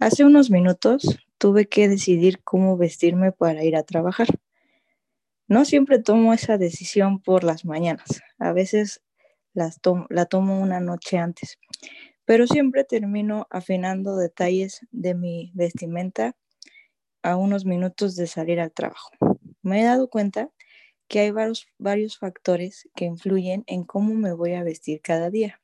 Hace unos minutos tuve que decidir cómo vestirme para ir a trabajar. No siempre tomo esa decisión por las mañanas, a veces la tomo una noche antes, pero siempre termino afinando detalles de mi vestimenta a unos minutos de salir al trabajo. Me he dado cuenta que hay varios factores que influyen en cómo me voy a vestir cada día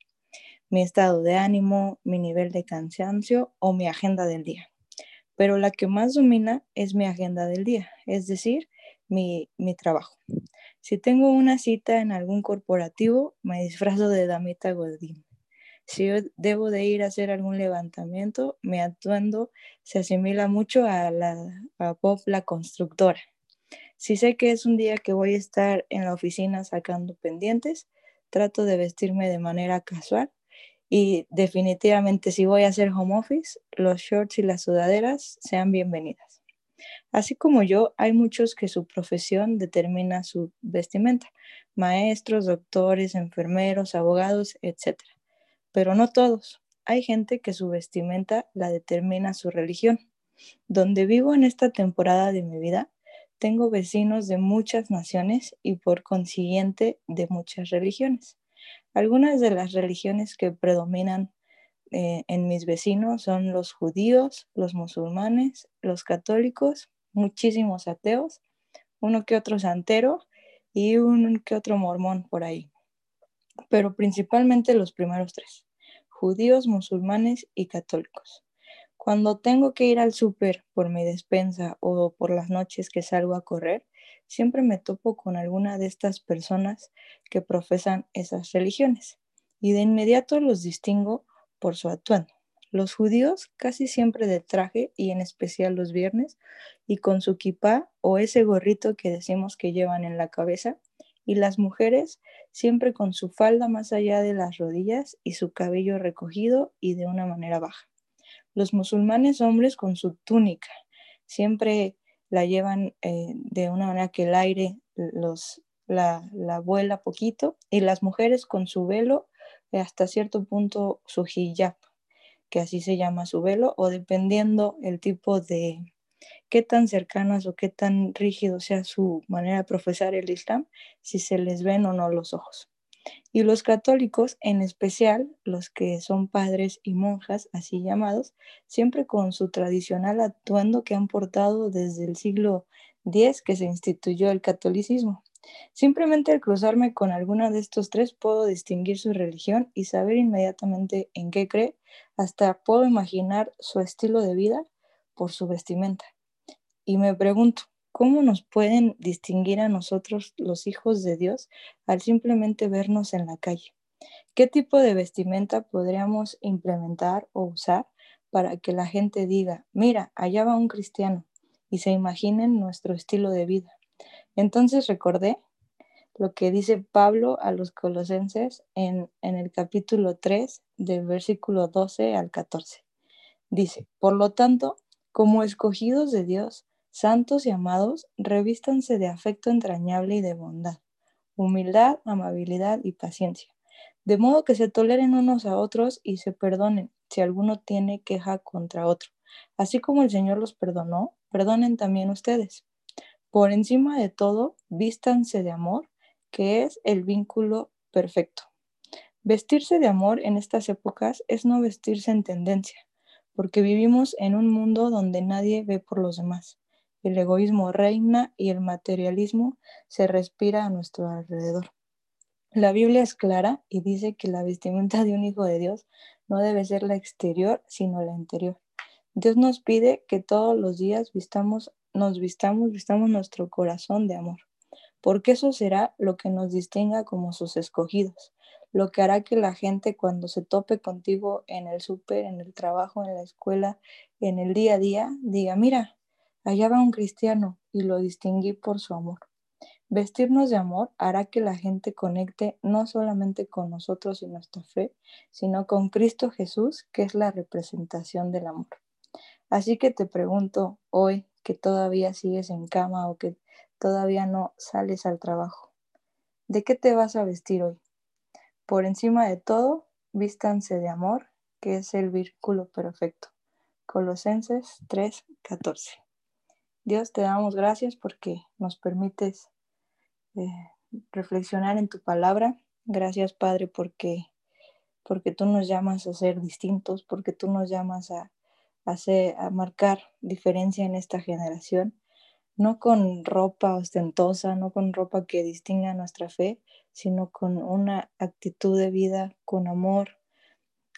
mi estado de ánimo, mi nivel de cansancio o mi agenda del día. Pero la que más domina es mi agenda del día, es decir, mi, trabajo. Si tengo una cita en algún corporativo, me disfrazo de damita Godín. Si yo debo de ir a hacer algún levantamiento, mi atuendo se asimila mucho a la a Pop la constructora. Si sé que es un día que voy a estar en la oficina sacando pendientes, trato de vestirme de manera casual y definitivamente si voy a hacer home office, los shorts y las sudaderas sean bienvenidas. Así como yo, hay muchos que su profesión determina su vestimenta, maestros, doctores, enfermeros, abogados, etc. Pero no todos. Hay gente que su vestimenta la determina su religión. Donde vivo en esta temporada de mi vida, tengo vecinos de muchas naciones y por consiguiente de muchas religiones. Algunas de las religiones que predominan eh, en mis vecinos son los judíos, los musulmanes, los católicos, muchísimos ateos, uno que otro santero y un que otro mormón por ahí. Pero principalmente los primeros tres, judíos, musulmanes y católicos. Cuando tengo que ir al súper por mi despensa o por las noches que salgo a correr, siempre me topo con alguna de estas personas que profesan esas religiones y de inmediato los distingo por su atuendo. Los judíos casi siempre de traje y en especial los viernes y con su kipá o ese gorrito que decimos que llevan en la cabeza y las mujeres siempre con su falda más allá de las rodillas y su cabello recogido y de una manera baja. Los musulmanes hombres con su túnica, siempre la llevan eh, de una manera que el aire los, la, la, vuela poquito y las mujeres con su velo eh, hasta cierto punto su hijab, que así se llama su velo, o dependiendo el tipo de qué tan cercanas o qué tan rígido sea su manera de profesar el Islam, si se les ven o no los ojos. Y los católicos, en especial los que son padres y monjas, así llamados, siempre con su tradicional atuendo que han portado desde el siglo X que se instituyó el catolicismo. Simplemente al cruzarme con alguna de estos tres puedo distinguir su religión y saber inmediatamente en qué cree, hasta puedo imaginar su estilo de vida por su vestimenta. Y me pregunto, ¿Cómo nos pueden distinguir a nosotros los hijos de Dios al simplemente vernos en la calle? ¿Qué tipo de vestimenta podríamos implementar o usar para que la gente diga, mira, allá va un cristiano y se imaginen nuestro estilo de vida? Entonces recordé lo que dice Pablo a los colosenses en, el capítulo 3 del versículo 12 al 14. Dice, por lo tanto, como escogidos de Dios, Santos y amados, revístanse de afecto entrañable y de bondad, humildad, amabilidad y paciencia, de modo que se toleren unos a otros y se perdonen si alguno tiene queja contra otro. Así como el Señor los perdonó, perdonen también ustedes. Por encima de todo, vístanse de amor, que es el vínculo perfecto. Vestirse de amor en estas épocas es no vestirse en tendencia, porque vivimos en un mundo donde nadie ve por los demás el egoísmo reina y el materialismo se respira a nuestro alrededor. La Biblia es clara y dice que la vestimenta de un hijo de Dios no debe ser la exterior, sino la interior. Dios nos pide que todos los días vistamos, nos vistamos, vistamos nuestro corazón de amor, porque eso será lo que nos distinga como sus escogidos, lo que hará que la gente cuando se tope contigo en el súper, en el trabajo, en la escuela, en el día a día, diga, mira, Allá va un cristiano y lo distinguí por su amor. Vestirnos de amor hará que la gente conecte no solamente con nosotros y nuestra fe, sino con Cristo Jesús, que es la representación del amor. Así que te pregunto hoy que todavía sigues en cama o que todavía no sales al trabajo, ¿de qué te vas a vestir hoy? Por encima de todo, vístanse de amor, que es el vínculo perfecto. Colosenses 3:14. Dios, te damos gracias porque nos permites eh, reflexionar en tu palabra. Gracias, Padre, porque, porque tú nos llamas a ser distintos, porque tú nos llamas a, a marcar diferencia en esta generación no con ropa ostentosa, no con ropa que distinga nuestra fe, sino con una actitud de vida, con amor,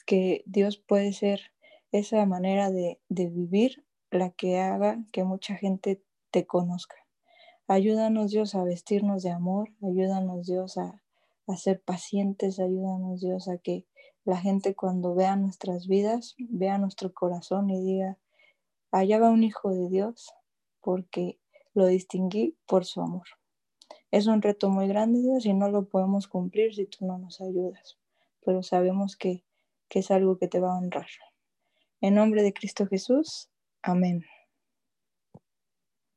que Dios puede ser esa manera de, vivir la que haga que mucha gente te conozca. Ayúdanos Dios a vestirnos de amor, ayúdanos Dios a, a ser pacientes, ayúdanos Dios a que la gente cuando vea nuestras vidas, vea nuestro corazón y diga, allá va un hijo de Dios, porque lo distinguí por su amor. Es un reto muy grande, Dios, y no lo podemos cumplir si tú no nos ayudas, pero sabemos que, que es algo que te va a honrar. En nombre de Cristo Jesús, Amen.